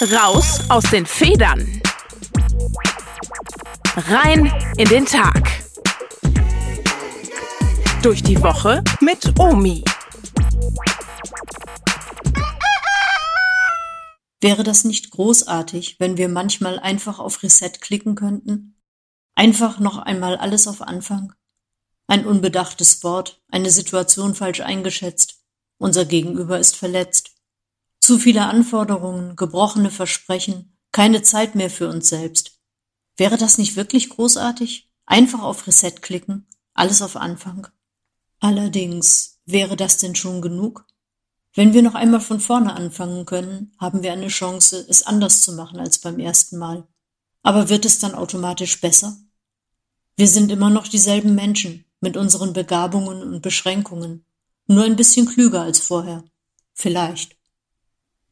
Raus aus den Federn. Rein in den Tag. Durch die Woche mit Omi. Wäre das nicht großartig, wenn wir manchmal einfach auf Reset klicken könnten? Einfach noch einmal alles auf Anfang? Ein unbedachtes Wort, eine Situation falsch eingeschätzt, unser Gegenüber ist verletzt. Zu viele Anforderungen, gebrochene Versprechen, keine Zeit mehr für uns selbst. Wäre das nicht wirklich großartig? Einfach auf Reset klicken, alles auf Anfang. Allerdings, wäre das denn schon genug? Wenn wir noch einmal von vorne anfangen können, haben wir eine Chance, es anders zu machen als beim ersten Mal. Aber wird es dann automatisch besser? Wir sind immer noch dieselben Menschen mit unseren Begabungen und Beschränkungen, nur ein bisschen klüger als vorher. Vielleicht.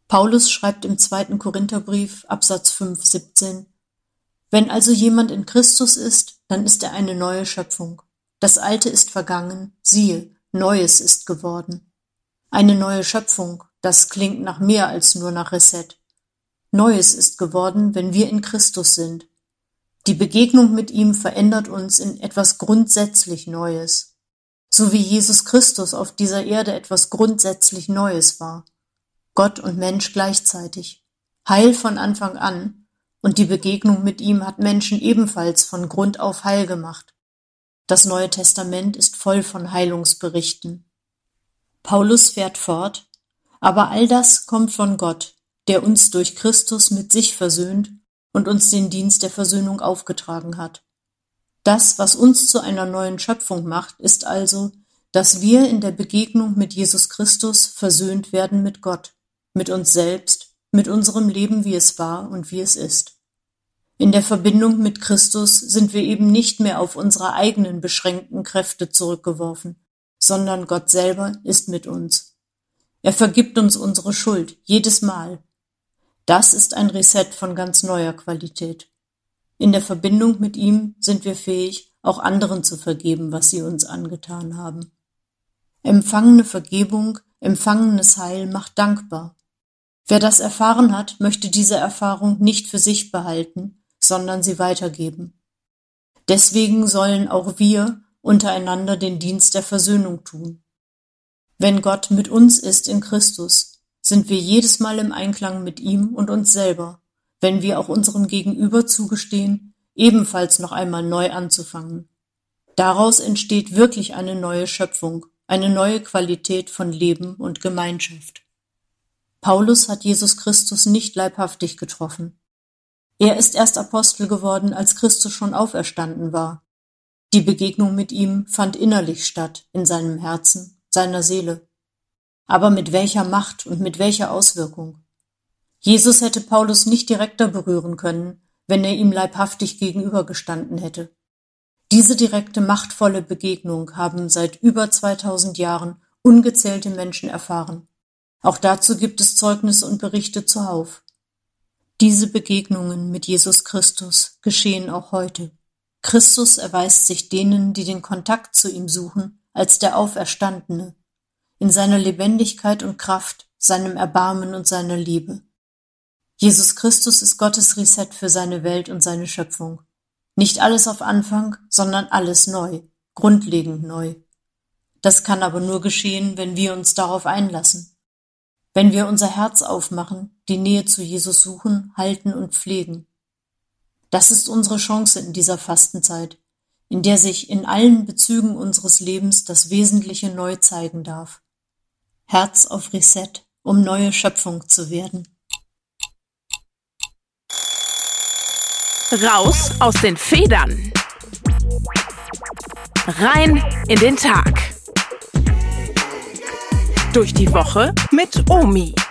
Paulus schreibt im zweiten Korintherbrief, Absatz 5, 17, Wenn also jemand in Christus ist, dann ist er eine neue Schöpfung. Das Alte ist vergangen, siehe, Neues ist geworden. Eine neue Schöpfung, das klingt nach mehr als nur nach Reset. Neues ist geworden, wenn wir in Christus sind. Die Begegnung mit ihm verändert uns in etwas grundsätzlich Neues. So wie Jesus Christus auf dieser Erde etwas grundsätzlich Neues war. Gott und Mensch gleichzeitig, Heil von Anfang an, und die Begegnung mit ihm hat Menschen ebenfalls von Grund auf heil gemacht. Das Neue Testament ist voll von Heilungsberichten. Paulus fährt fort, aber all das kommt von Gott, der uns durch Christus mit sich versöhnt und uns den Dienst der Versöhnung aufgetragen hat. Das, was uns zu einer neuen Schöpfung macht, ist also, dass wir in der Begegnung mit Jesus Christus versöhnt werden mit Gott mit uns selbst, mit unserem Leben, wie es war und wie es ist. In der Verbindung mit Christus sind wir eben nicht mehr auf unsere eigenen beschränkten Kräfte zurückgeworfen, sondern Gott selber ist mit uns. Er vergibt uns unsere Schuld jedes Mal. Das ist ein Reset von ganz neuer Qualität. In der Verbindung mit ihm sind wir fähig, auch anderen zu vergeben, was sie uns angetan haben. Empfangene Vergebung, empfangenes Heil macht dankbar. Wer das erfahren hat, möchte diese Erfahrung nicht für sich behalten, sondern sie weitergeben. Deswegen sollen auch wir untereinander den Dienst der Versöhnung tun. Wenn Gott mit uns ist in Christus, sind wir jedes Mal im Einklang mit ihm und uns selber, wenn wir auch unserem Gegenüber zugestehen, ebenfalls noch einmal neu anzufangen. Daraus entsteht wirklich eine neue Schöpfung, eine neue Qualität von Leben und Gemeinschaft. Paulus hat Jesus Christus nicht leibhaftig getroffen. Er ist erst Apostel geworden, als Christus schon auferstanden war. Die Begegnung mit ihm fand innerlich statt, in seinem Herzen, seiner Seele. Aber mit welcher Macht und mit welcher Auswirkung? Jesus hätte Paulus nicht direkter berühren können, wenn er ihm leibhaftig gegenübergestanden hätte. Diese direkte, machtvolle Begegnung haben seit über 2000 Jahren ungezählte Menschen erfahren. Auch dazu gibt es Zeugnisse und Berichte zuhauf. Diese Begegnungen mit Jesus Christus geschehen auch heute. Christus erweist sich denen, die den Kontakt zu ihm suchen, als der Auferstandene, in seiner Lebendigkeit und Kraft, seinem Erbarmen und seiner Liebe. Jesus Christus ist Gottes Reset für seine Welt und seine Schöpfung. Nicht alles auf Anfang, sondern alles neu, grundlegend neu. Das kann aber nur geschehen, wenn wir uns darauf einlassen. Wenn wir unser Herz aufmachen, die Nähe zu Jesus suchen, halten und pflegen. Das ist unsere Chance in dieser Fastenzeit, in der sich in allen Bezügen unseres Lebens das Wesentliche neu zeigen darf. Herz auf Reset, um neue Schöpfung zu werden. Raus aus den Federn. Rein in den Tag durch die Woche mit Omi.